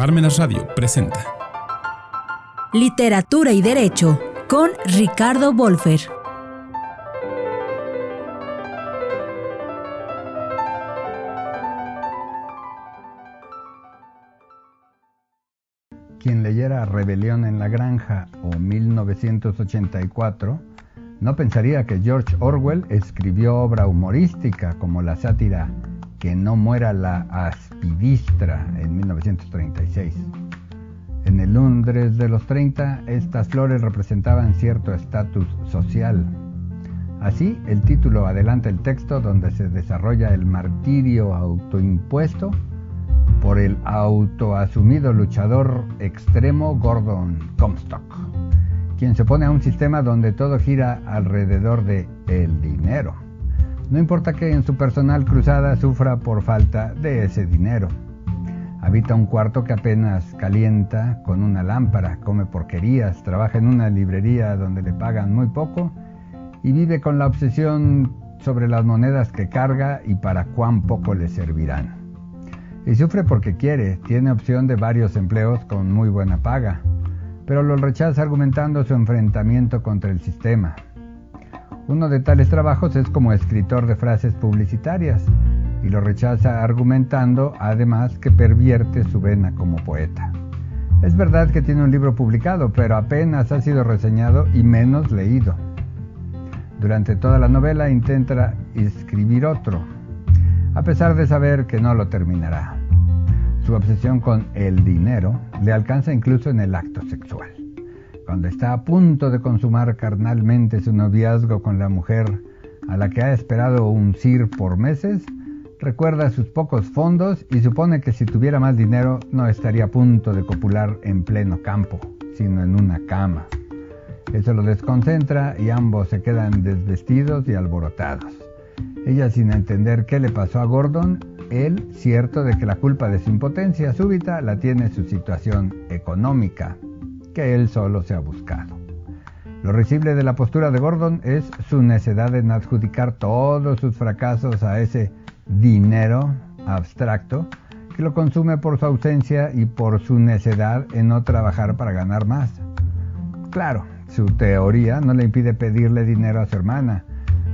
Parmenas Radio presenta Literatura y Derecho con Ricardo Wolfer. Quien leyera Rebelión en la Granja o 1984 no pensaría que George Orwell escribió obra humorística como la sátira Que no muera la aspidistra en 1936. En el Londres de los 30, estas flores representaban cierto estatus social. Así, el título adelanta el texto donde se desarrolla el martirio autoimpuesto por el autoasumido luchador extremo Gordon Comstock, quien se pone a un sistema donde todo gira alrededor de el dinero. No importa que en su personal cruzada sufra por falta de ese dinero. Habita un cuarto que apenas calienta con una lámpara, come porquerías, trabaja en una librería donde le pagan muy poco y vive con la obsesión sobre las monedas que carga y para cuán poco le servirán. Y sufre porque quiere, tiene opción de varios empleos con muy buena paga, pero lo rechaza argumentando su enfrentamiento contra el sistema. Uno de tales trabajos es como escritor de frases publicitarias y lo rechaza argumentando además que pervierte su vena como poeta. Es verdad que tiene un libro publicado, pero apenas ha sido reseñado y menos leído. Durante toda la novela intenta escribir otro, a pesar de saber que no lo terminará. Su obsesión con el dinero le alcanza incluso en el acto sexual. Cuando está a punto de consumar carnalmente su noviazgo con la mujer a la que ha esperado un sir por meses, recuerda sus pocos fondos y supone que si tuviera más dinero no estaría a punto de copular en pleno campo, sino en una cama. Eso lo desconcentra y ambos se quedan desvestidos y alborotados. Ella sin entender qué le pasó a Gordon, él cierto de que la culpa de su impotencia súbita la tiene su situación económica, que él solo se ha buscado. Lo risible de la postura de Gordon es su necedad en adjudicar todos sus fracasos a ese dinero abstracto que lo consume por su ausencia y por su necedad en no trabajar para ganar más. Claro, su teoría no le impide pedirle dinero a su hermana,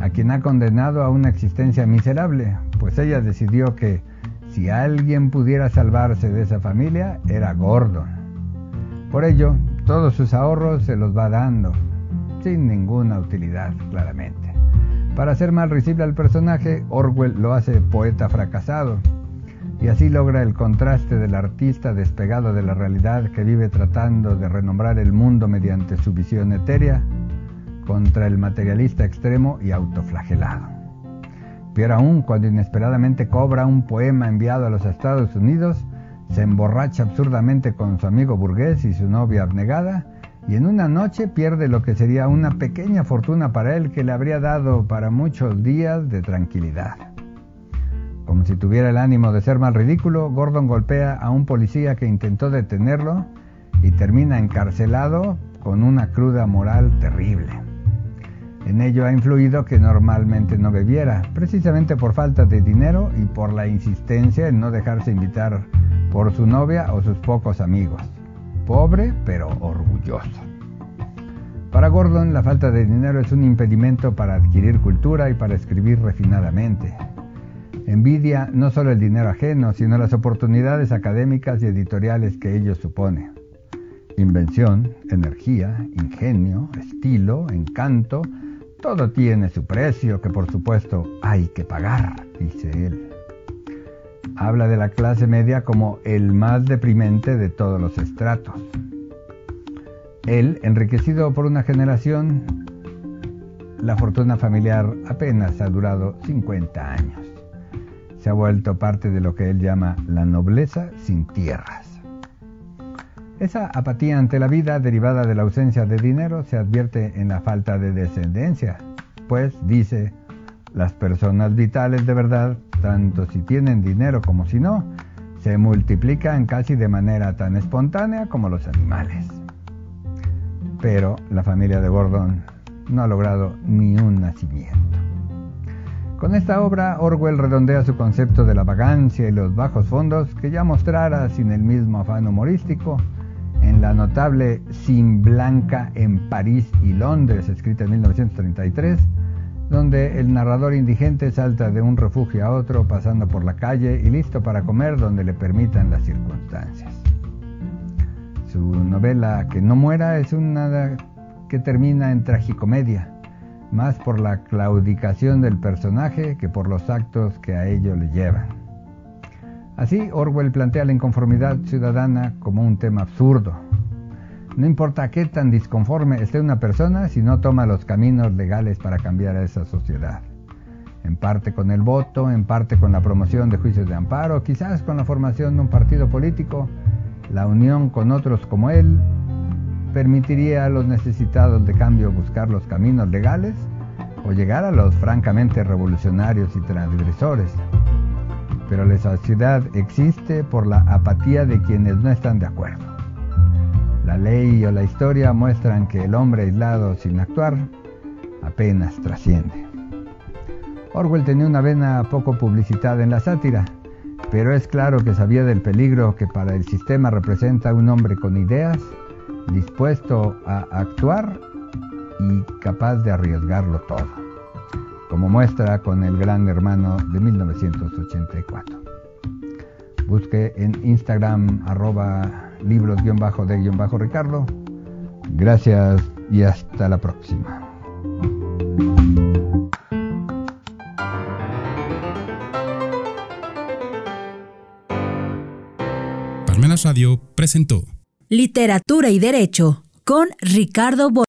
a quien ha condenado a una existencia miserable, pues ella decidió que si alguien pudiera salvarse de esa familia era Gordon. Por ello, todos sus ahorros se los va dando, sin ninguna utilidad, claramente. Para hacer más risible al personaje, Orwell lo hace poeta fracasado, y así logra el contraste del artista despegado de la realidad que vive tratando de renombrar el mundo mediante su visión etérea contra el materialista extremo y autoflagelado. Peor aún, cuando inesperadamente cobra un poema enviado a los Estados Unidos, se emborracha absurdamente con su amigo burgués y su novia abnegada, y en una noche pierde lo que sería una pequeña fortuna para él que le habría dado para muchos días de tranquilidad. Como si tuviera el ánimo de ser más ridículo, Gordon golpea a un policía que intentó detenerlo y termina encarcelado con una cruda moral terrible. En ello ha influido que normalmente no bebiera, precisamente por falta de dinero y por la insistencia en no dejarse invitar por su novia o sus pocos amigos. Pobre pero orgulloso. Para Gordon la falta de dinero es un impedimento para adquirir cultura y para escribir refinadamente. Envidia no solo el dinero ajeno, sino las oportunidades académicas y editoriales que ello supone. Invención, energía, ingenio, estilo, encanto, todo tiene su precio que por supuesto hay que pagar, dice él. Habla de la clase media como el más deprimente de todos los estratos. Él, enriquecido por una generación, la fortuna familiar apenas ha durado 50 años. Se ha vuelto parte de lo que él llama la nobleza sin tierras. Esa apatía ante la vida derivada de la ausencia de dinero se advierte en la falta de descendencia, pues, dice, las personas vitales de verdad, tanto si tienen dinero como si no, se multiplican casi de manera tan espontánea como los animales. Pero la familia de Gordon no ha logrado ni un nacimiento. Con esta obra, Orwell redondea su concepto de la vagancia y los bajos fondos que ya mostrara sin el mismo afán humorístico la notable Sin Blanca en París y Londres, escrita en 1933, donde el narrador indigente salta de un refugio a otro pasando por la calle y listo para comer donde le permitan las circunstancias. Su novela Que no muera es una que termina en tragicomedia, más por la claudicación del personaje que por los actos que a ello le llevan. Así, Orwell plantea la inconformidad ciudadana como un tema absurdo. No importa qué tan disconforme esté una persona si no toma los caminos legales para cambiar a esa sociedad. En parte con el voto, en parte con la promoción de juicios de amparo, quizás con la formación de un partido político, la unión con otros como él permitiría a los necesitados de cambio buscar los caminos legales o llegar a los francamente revolucionarios y transgresores pero la sociedad existe por la apatía de quienes no están de acuerdo. La ley o la historia muestran que el hombre aislado sin actuar apenas trasciende. Orwell tenía una vena poco publicitada en la sátira, pero es claro que sabía del peligro que para el sistema representa un hombre con ideas, dispuesto a actuar y capaz de arriesgarlo todo como muestra con el Gran Hermano de 1984. Busque en Instagram arroba libros-de-ricardo. Gracias y hasta la próxima. Palmenas Radio presentó Literatura y Derecho con Ricardo